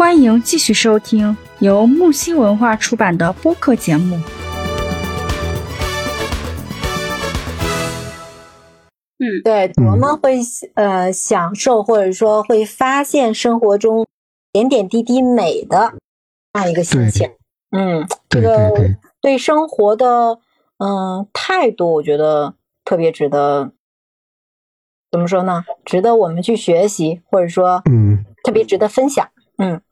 欢迎继续收听由木星文化出版的播客节目。嗯，对，多么会呃享受或者说会发现生活中点点滴滴美的那样一个心情。嗯，这个对生活的嗯态度，我觉得特别值得。怎么说呢？值得我们去学习，或者说，嗯，特别值得分享。嗯，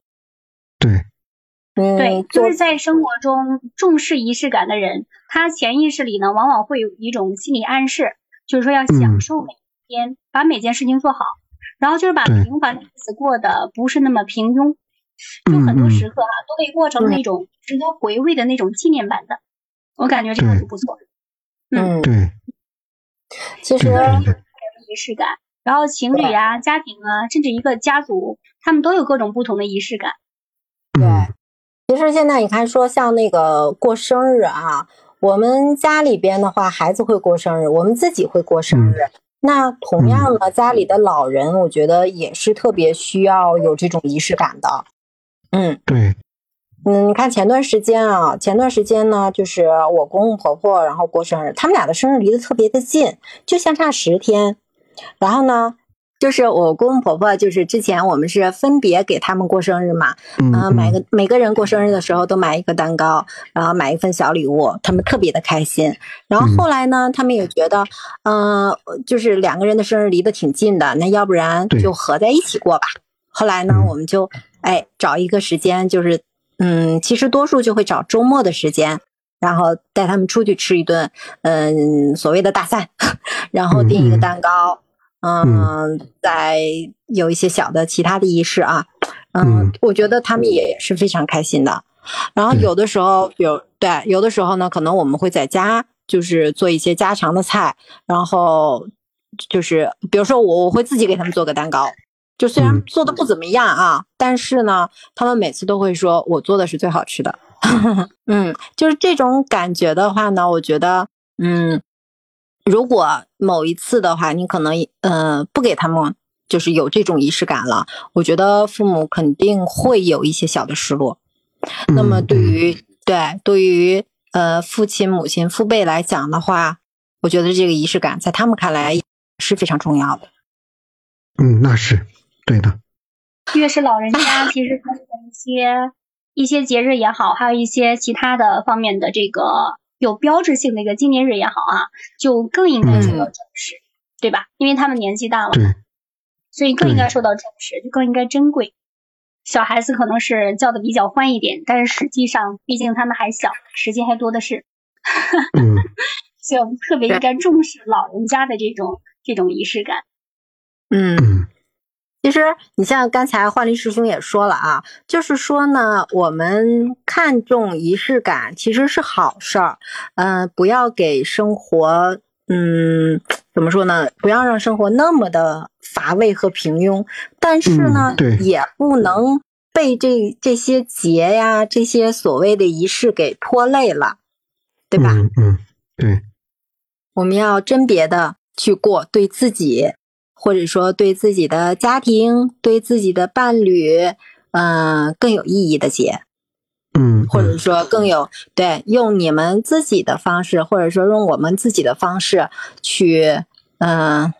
对，嗯，对，就是在生活中重视仪式感的人，他潜意识里呢，往往会有一种心理暗示，就是说要享受每一天，把每件事情做好，然后就是把平凡的日子过得不是那么平庸，就很多时刻哈，都可以过成那种值得回味的那种纪念版的。我感觉这个就不错。嗯，对，其实。仪式感，然后情侣啊、家庭啊，甚至一个家族，他们都有各种不同的仪式感。对，其实现在你看，说像那个过生日啊，我们家里边的话，孩子会过生日，我们自己会过生日。那同样呢，家里的老人，我觉得也是特别需要有这种仪式感的。嗯，对。嗯，你看前段时间啊，前段时间呢，就是我公公婆婆然后过生日，他们俩的生日离得特别的近，就相差十天。然后呢，就是我公公婆婆，就是之前我们是分别给他们过生日嘛，嗯，买个每个人过生日的时候都买一个蛋糕，然后买一份小礼物，他们特别的开心。然后后来呢，他们也觉得，嗯，就是两个人的生日离得挺近的，那要不然就合在一起过吧。后来呢，我们就哎找一个时间，就是嗯，其实多数就会找周末的时间。然后带他们出去吃一顿，嗯，所谓的大餐，然后订一个蛋糕，嗯，在有一些小的其他的仪式啊，嗯，我觉得他们也是非常开心的。然后有的时候，有对，有的时候呢，可能我们会在家就是做一些家常的菜，然后就是比如说我我会自己给他们做个蛋糕，就虽然做的不怎么样啊，但是呢，他们每次都会说我做的是最好吃的。嗯，就是这种感觉的话呢，我觉得，嗯，如果某一次的话，你可能，呃，不给他们，就是有这种仪式感了，我觉得父母肯定会有一些小的失落。那么，对于对对于呃父亲、母亲、父辈来讲的话，我觉得这个仪式感在他们看来是非常重要的。嗯，那是对的。越是老人家，其实他的一些。一些节日也好，还有一些其他的方面的这个有标志性的一个纪念日也好啊，就更应该受到重视，对吧？因为他们年纪大了，所以更应该受到重视，就更应该珍贵。小孩子可能是叫的比较欢一点，但是实际上，毕竟他们还小，时间还多的是，所以我们特别应该重视老人家的这种这种仪式感。嗯。其实，你像刚才幻丽师兄也说了啊，就是说呢，我们看重仪式感其实是好事儿，嗯，不要给生活，嗯，怎么说呢？不要让生活那么的乏味和平庸。但是呢，也不能被这这些节呀、这些所谓的仪式给拖累了，对吧？嗯，对。我们要甄别的去过，对自己。或者说，对自己的家庭、对自己的伴侣，嗯，更有意义的节，嗯，或者说更有对，用你们自己的方式，或者说用我们自己的方式去，嗯，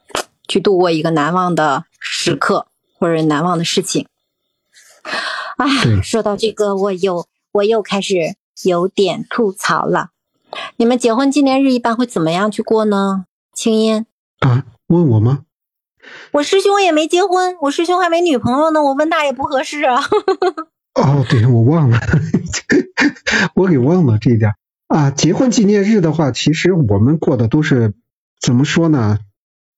去度过一个难忘的时刻或者难忘的事情。哎，说到这个，我又我又开始有点吐槽了。你们结婚纪念日一般会怎么样去过呢？青音啊，问我吗？我师兄也没结婚，我师兄还没女朋友呢，我问他也不合适啊。哦，对，我忘了，我给忘了这一点啊。结婚纪念日的话，其实我们过的都是怎么说呢？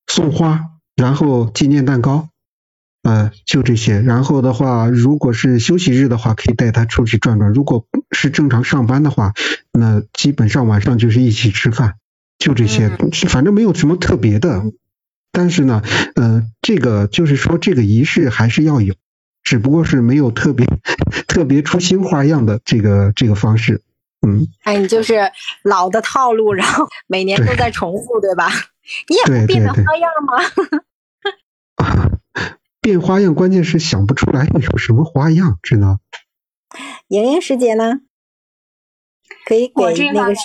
送花，然后纪念蛋糕，呃，就这些。然后的话，如果是休息日的话，可以带他出去转转；如果是正常上班的话，那基本上晚上就是一起吃饭，就这些，反正没有什么特别的。但是呢，呃，这个就是说，这个仪式还是要有，只不过是没有特别 特别出新花样的这个这个方式，嗯。哎，你就是老的套路，然后每年都在重复，对吧？你也不变着花样吗？变花样，关键是想不出来有什么花样，知道？莹莹师姐呢？可以给那个方面，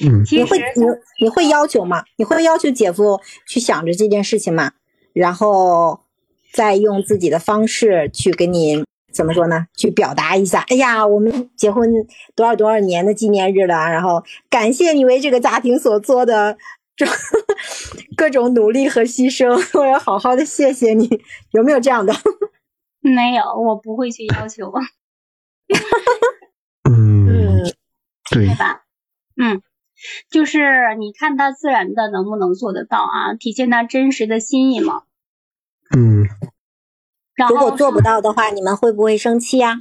嗯其实你会你你会要求吗？你会要求姐夫去想着这件事情吗？然后再用自己的方式去给你怎么说呢？去表达一下。哎呀，我们结婚多少多少年的纪念日了，然后感谢你为这个家庭所做的这各种努力和牺牲，我要好好的谢谢你。有没有这样的？没有，我不会去要求，嗯，对，吧？嗯，就是你看他自然的能不能做得到啊，体现他真实的心意嘛。嗯然后如果做不到的话，你们会不会生气呀、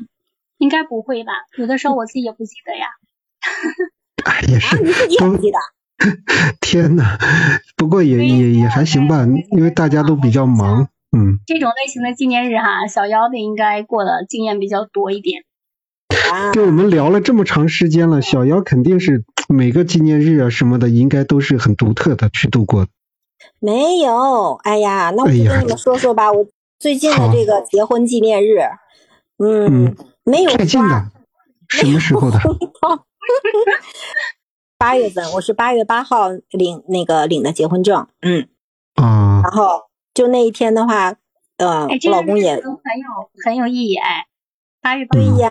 应该不会吧？有的时候我自己也不记得呀。哎，也啊？是，你自己也不记得？天呐，不过也也也还行吧，因为大家都比较忙，嗯，这种类型的纪念日哈，小妖的应该过的经验比较多一点。啊，跟我们聊了这么长时间了，小妖肯定是每个纪念日啊什么的，应该都是很独特的去度过的。没有，哎呀，那我就跟你们说说吧，我最近的这个结婚纪念日，嗯，嗯没有最近花的，什么时候的？八月份，我是八月八号领那个领的结婚证，嗯，啊。然后就那一天的话，呃，我老公也很有很有意义哎。八月八对号，呀，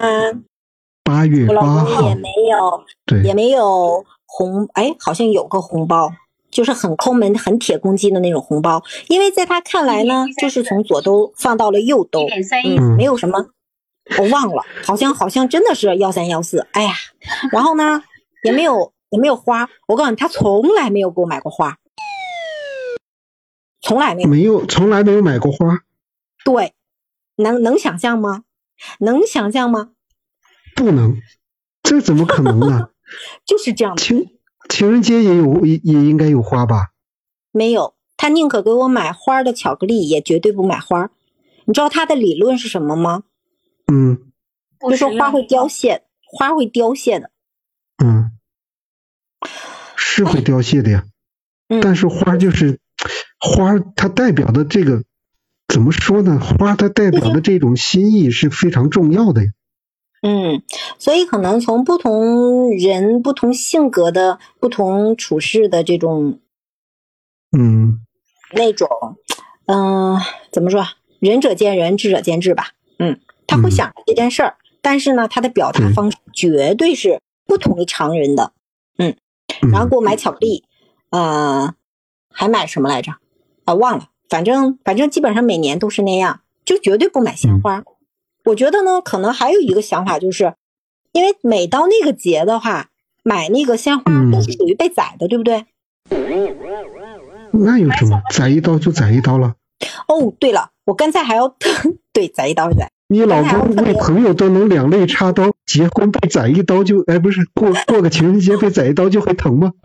八月我老八号。公也，没有也，没有红，哎，好像有个红包，就是很抠门、很铁公鸡的那种红包，因为在他看来呢，就是从左兜放到了右兜嗯，没有什么，我忘了，好像好像真的是幺三幺四，哎呀，然后呢，也没有也没有花，我告诉你，他从来没有给我买过花，从来没有，没有，从来没有买过花，对，能能想象吗？能想象吗？不能，这怎么可能呢？就是这样的，情情人节也有也也应该有花吧？没有，他宁可给我买花的巧克力，也绝对不买花。你知道他的理论是什么吗？嗯就说花会凋谢，花会凋谢的。嗯，是会凋谢的呀。嗯，但是花就是花，它代表的这个怎么说呢？花它代表的这种心意是非常重要的呀。嗯，所以可能从不同人、不同性格的、不同处事的这种嗯那种，嗯、怎么说？仁者见仁，智者见智吧。嗯，他会嗯想这件事儿，但是呢，他的表达方式绝对是不同于常人的。嗯，然后给我买巧克力，呃，还买什么来着？啊，忘了。反正反正基本上每年都是那样，就绝对不买鲜花。我觉得呢，可能还有一个想法，就是因为每到那个节的话，买那个鲜花嗯都是属于被宰的，对不对？那有什么？宰一刀就宰一刀了。哦，对了，我刚才还要 对宰一刀宰，你老公为朋友都能两肋插刀，结婚被宰一刀就哎不是过过个情人节被宰一刀就会疼吗？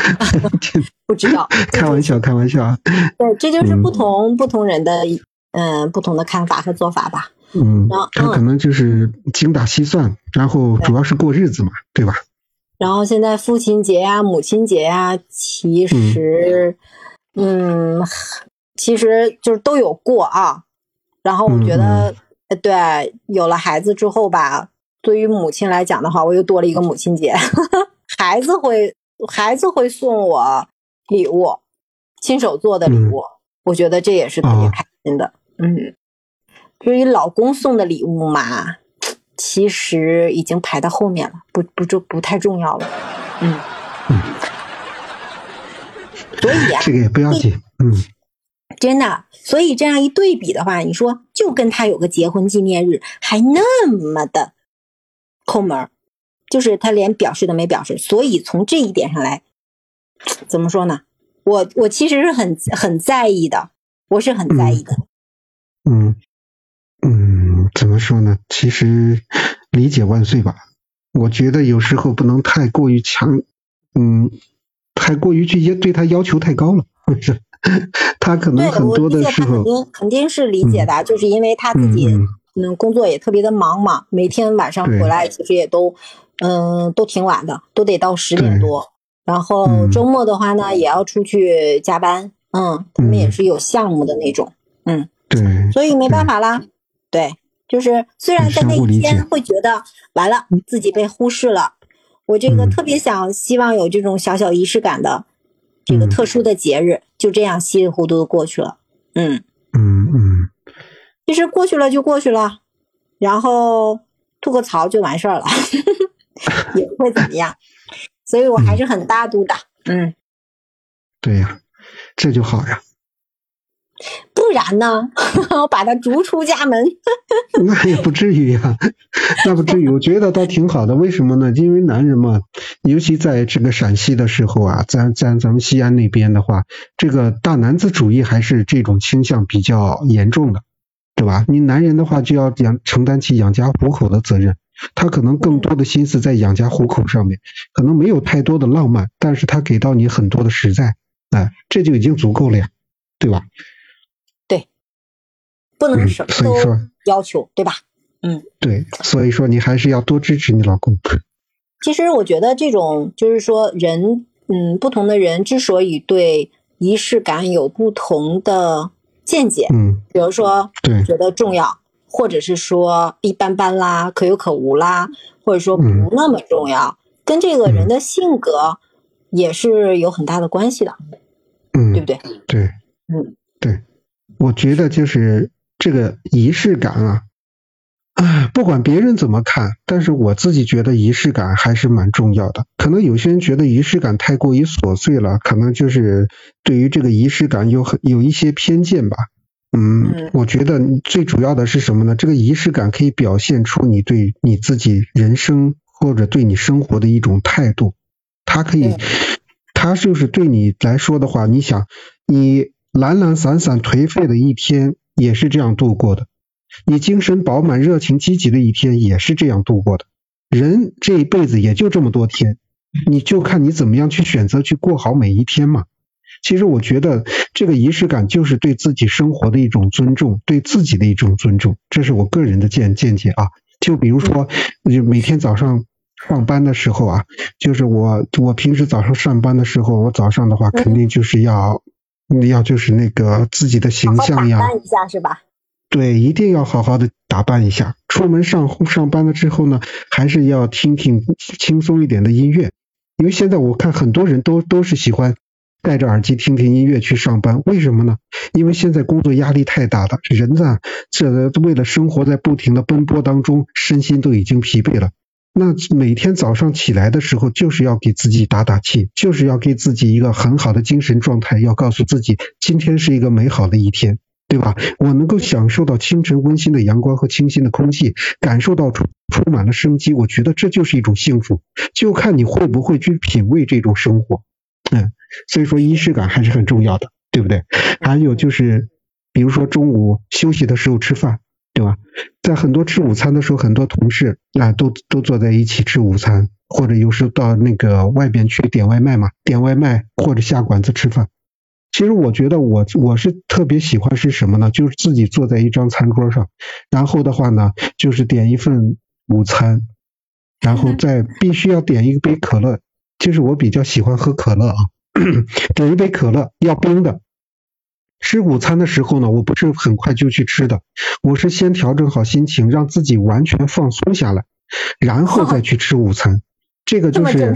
不知道。开玩笑，开玩笑啊。对，这就是嗯不同、不同人的嗯、不同的看法和做法吧。嗯然后，他可能就是精打细算，然后主要是过日子嘛，对吧？然后现在父亲节呀、母亲节呀，其实，嗯其实就是都有过啊。然后我觉得，呃对，有了孩子之后吧，对于母亲来讲的话，我又多了一个母亲节，孩子会孩子会送我礼物，亲手做的礼物，我觉得这也是特别哦开心的。嗯，至于老公送的礼物嘛，其实已经排到后面了，不不就不太重要了。嗯，所以啊，这个也不要紧。嗯真的，所以这样一对比的话，你说就跟他有个结婚纪念日，还那么的抠门儿，就是他连表示都没表示。所以从这一点上来，怎么说呢？我我其实是很很在意的，我是很在意的。嗯嗯嗯，怎么说呢？其实理解万岁吧。我觉得有时候不能太过于强，嗯，太过于去对他要求太高了。是，他可能很多的时候，定肯定是理解的，就是因为他自己嗯嗯工作也特别的忙嘛，每天晚上回来其实也都嗯都挺晚的，都得到十点多。然后嗯周末的话呢，也要出去加班，嗯，他们也嗯是有项目的那种，嗯，对，所以没办法啦。对，就是虽然在那一天会觉得完了自己被忽视了，我这个特别想希望有这种小小仪式感的这个特殊的节日，就这样稀里糊涂的过去了。嗯嗯嗯，其实过去了就过去了，然后吐个槽就完事儿了，也不会怎么样。所以我还是很大度的。嗯，对呀，这就好呀。不然呢？我把他逐出家门。那也不至于呀，那不至于。我觉得倒挺好的。为什么呢？因为男人嘛，尤其在这个陕西的时候啊，在在咱们西安那边的话，这个大男子主义还是这种倾向比较严重的，对吧？你男人的话就要养承担起养家糊口的责任，他可能更多的心思在养家糊口上面，可能没有太多的浪漫，但是他给到你很多的实在，哎，这就已经足够了呀，对吧？不能什么都要求，对吧？嗯，对，所以说你还是要多支持你老公。其实我觉得这种就是说，人，嗯，不同的人之所以对仪式感有不同的见解，嗯，比如说，对，觉得重要，或者是说一般般啦，可有可无啦，或者说不那么重要，跟这个人的性格也是有很大的关系的，嗯，对不对？对，嗯，对，我觉得就是。这个仪式感啊，啊，不管别人怎么看，但是我自己觉得仪式感还是蛮重要的。可能有些人觉得仪式感太过于琐碎了，可能就是对于这个仪式感有很有一些偏见吧。嗯，我觉得最主要的是什么呢？这个仪式感可以表现出你对你自己人生或者对你生活的一种态度。它可以，它就是对你来说的话，你想，你懒懒散散颓废的一天。也是这样度过的，你精神饱满、热情积极的一天也是这样度过的。人这一辈子也就这么多天，你就看你怎么样去选择去过好每一天嘛。其实我觉得这个仪式感就是对自己生活的一种尊重，对自己的一种尊重，这是我个人的见见解啊。就比如说，就每天早上上班的时候啊，就是我我平时早上上班的时候，我早上的话肯定就是要。你要就是那个自己的形象呀，打扮一下是吧？对，一定要好好的打扮一下。出门上上班了之后呢，还是要听听轻松一点的音乐，因为现在我看很多人都都是喜欢戴着耳机听听音乐去上班。为什么呢？因为现在工作压力太大了，人呢这为了生活在不停的奔波当中，身心都已经疲惫了。那每天早上起来的时候，就是要给自己打打气，就是要给自己一个很好的精神状态，要告诉自己今天是一个美好的一天，对吧？我能够享受到清晨温馨的阳光和清新的空气，感受到充充满了生机，我觉得这就是一种幸福。就看你会不会去品味这种生活，嗯，所以说仪式感还是很重要的，对不对？还有就是，比如说中午休息的时候吃饭。对吧？在很多吃午餐的时候，很多同事啊都都坐在一起吃午餐，或者有时候到那个外边去点外卖嘛，点外卖或者下馆子吃饭。其实我觉得我我是特别喜欢是什么呢？就是自己坐在一张餐桌上，然后的话呢，就是点一份午餐，然后再必须要点一杯可乐，就是我比较喜欢喝可乐啊，点一杯可乐要冰的。吃午餐的时候呢，我不是很快就去吃的，我是先调整好心情，让自己完全放松下来，然后再去吃午餐。这个就是，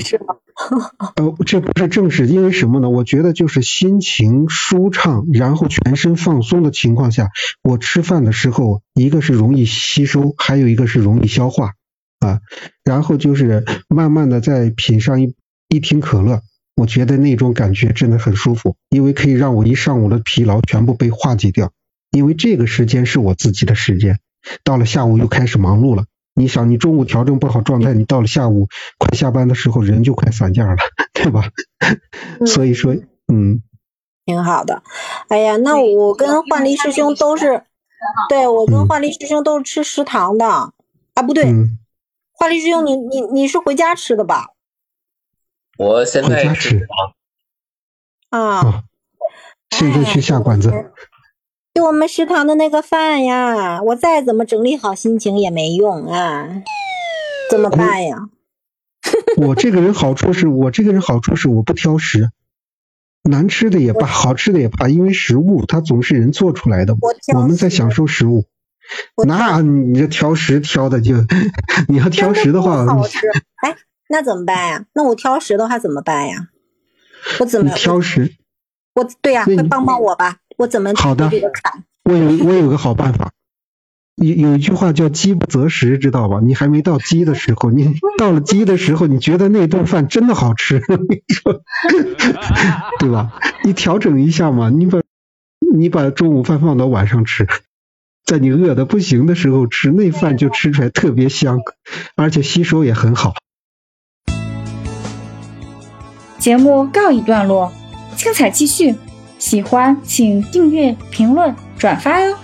呃，这不是正式，因为什么呢？我觉得就是心情舒畅，然后全身放松的情况下，我吃饭的时候，一个是容易吸收，还有一个是容易消化啊。然后就是慢慢的再品上一一听可乐。我觉得那种感觉真的很舒服，因为可以让我一上午的疲劳全部被化解掉。因为这个时间是我自己的时间，到了下午又开始忙碌了。你想，你中午调整不好状态，你到了下午快下班的时候，人就快散架了，对吧？所以说，嗯，挺好的。哎呀，那我跟焕黎师兄都是，对我跟焕黎师兄都是吃食堂的啊，不对，焕丽师兄，你你你是回家吃的吧？我现在吃啊，现在去下馆子。就我们食堂的那个饭呀，我再怎么整理好心情也没用啊，怎么办呀？我这个人好处是我这个人好处是我不挑食，难吃的也罢，好吃的也罢，因为食物它总是人做出来的，我们在享受食物。那你这挑食挑的就，你要挑食的话，好吃。哎，那怎么办呀？那我挑食的话怎么办呀？我怎么挑食？我对呀，快帮帮我吧！我怎么好的？我有我有个好办法。有有一句话叫饥不择食，知道吧？你还没到饥的时候，你 到了饥的时候，你觉得那顿饭真的好吃，对吧？你调整一下嘛，你把你把中午饭放到晚上吃，在你饿的不行的时候吃，那饭就吃出来特别香，而且吸收也很好。节目告一段落，精彩继续，喜欢请订阅、评论、转发哟。